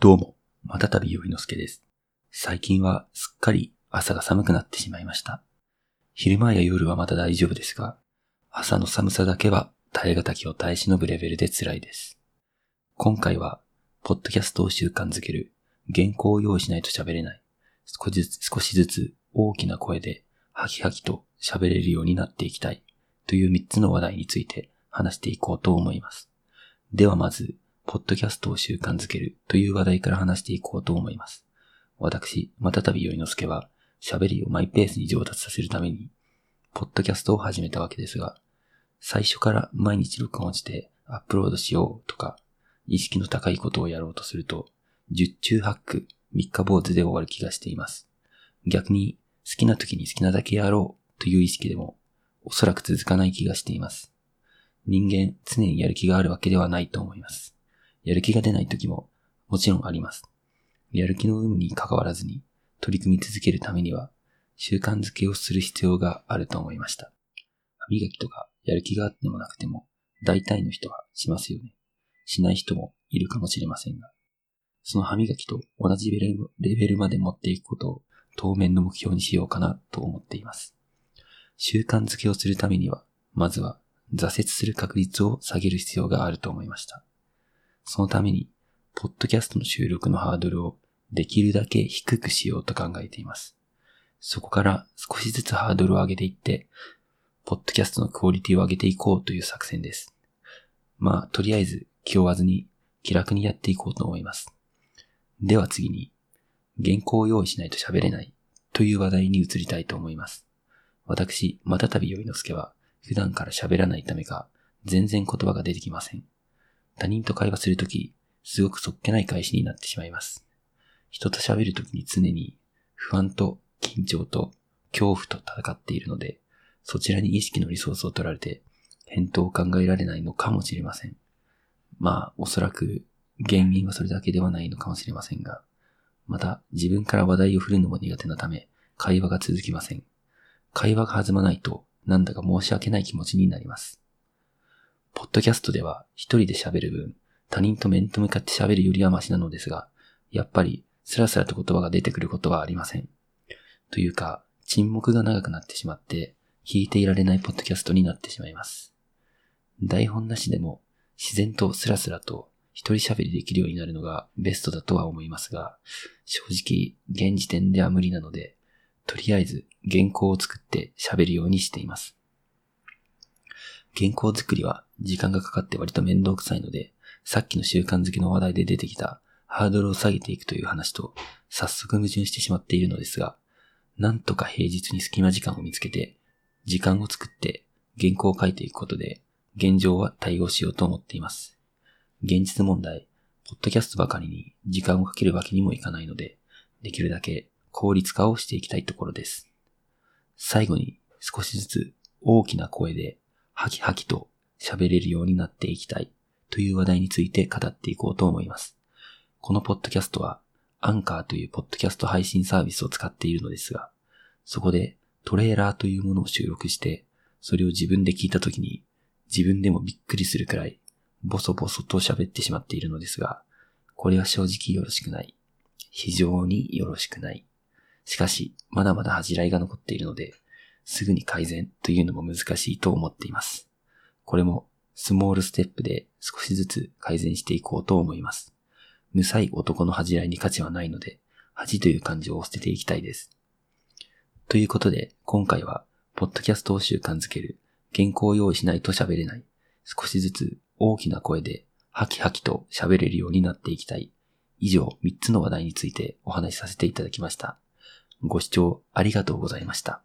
どうも、またたびよいのすけです。最近はすっかり朝が寒くなってしまいました。昼間や夜はまだ大丈夫ですが、朝の寒さだけは耐え難きを耐え忍ぶレベルで辛いです。今回は、ポッドキャストを習慣づける、原稿を用意しないと喋れない、少しずつ少しずつ大きな声で、ハキハキと喋れるようになっていきたい、という3つの話題について話していこうと思います。ではまず、ポッドキャストを習慣づけるという話題から話していこうと思います。私、またたびよいのすけは、喋りをマイペースに上達させるために、ポッドキャストを始めたわけですが、最初から毎日録音してアップロードしようとか、意識の高いことをやろうとすると、十中八九、三日坊主で終わる気がしています。逆に、好きな時に好きなだけやろうという意識でも、おそらく続かない気がしています。人間、常にやる気があるわけではないと思います。やる気が出ない時も、もちろんあります。やる気の有無に関わらずに、取り組み続けるためには、習慣づけをする必要があると思いました。歯磨きとか、やる気があってもなくても、大体の人はしますよね。しない人もいるかもしれませんが、その歯磨きと同じレベルまで持っていくことを当面の目標にしようかなと思っています。習慣づけをするためには、まずは挫折する確率を下げる必要があると思いました。そのために、ポッドキャストの収録のハードルをできるだけ低くしようと考えています。そこから少しずつハードルを上げていって、ポッドキャストのクオリティを上げていこうという作戦です。まあ、とりあえず気負わずに気楽にやっていこうと思います。では次に、原稿を用意しないと喋れないという話題に移りたいと思います。私、またたびよいのすけは、普段から喋らないためか、全然言葉が出てきません。他人と会話するとき、すごくそっけない返しになってしまいます。人と喋るときに常に不安と緊張と恐怖と戦っているので、そちらに意識のリソースを取られて、返答を考えられないのかもしれません。まあ、おそらく原因はそれだけではないのかもしれませんが、また自分から話題を振るのも苦手なため、会話が続きません。会話が弾まないと、なんだか申し訳ない気持ちになります。ポッドキャストでは一人で喋る分、他人と面と向かって喋るよりはマシなのですが、やっぱりスラスラと言葉が出てくることはありません。というか、沈黙が長くなってしまって、聞いていられないポッドキャストになってしまいます。台本なしでも自然とスラスラと一人喋りできるようになるのがベストだとは思いますが、正直現時点では無理なので、とりあえず原稿を作って喋るようにしています。原稿作りは時間がかかって割と面倒くさいので、さっきの習慣づけの話題で出てきたハードルを下げていくという話と早速矛盾してしまっているのですが、なんとか平日に隙間時間を見つけて、時間を作って原稿を書いていくことで、現状は対応しようと思っています。現実問題、ポッドキャストばかりに時間をかけるわけにもいかないので、できるだけ効率化をしていきたいところです。最後に少しずつ大きな声でハキハキと喋れるようになっていきたいという話題について語っていこうと思います。このポッドキャストはアンカーというポッドキャスト配信サービスを使っているのですが、そこでトレーラーというものを収録して、それを自分で聞いたときに自分でもびっくりするくらいボソボソと喋ってしまっているのですが、これは正直よろしくない。非常によろしくない。しかし、まだまだ恥じらいが残っているので、すぐに改善というのも難しいと思っています。これも、スモールステップで少しずつ改善していこうと思います。無才男の恥じらいに価値はないので、恥という感情を捨てていきたいです。ということで、今回は、ポッドキャストを習慣づける、原稿を用意しないと喋れない、少しずつ大きな声で、ハキハキと喋れるようになっていきたい。以上、3つの話題についてお話しさせていただきました。ご視聴ありがとうございました。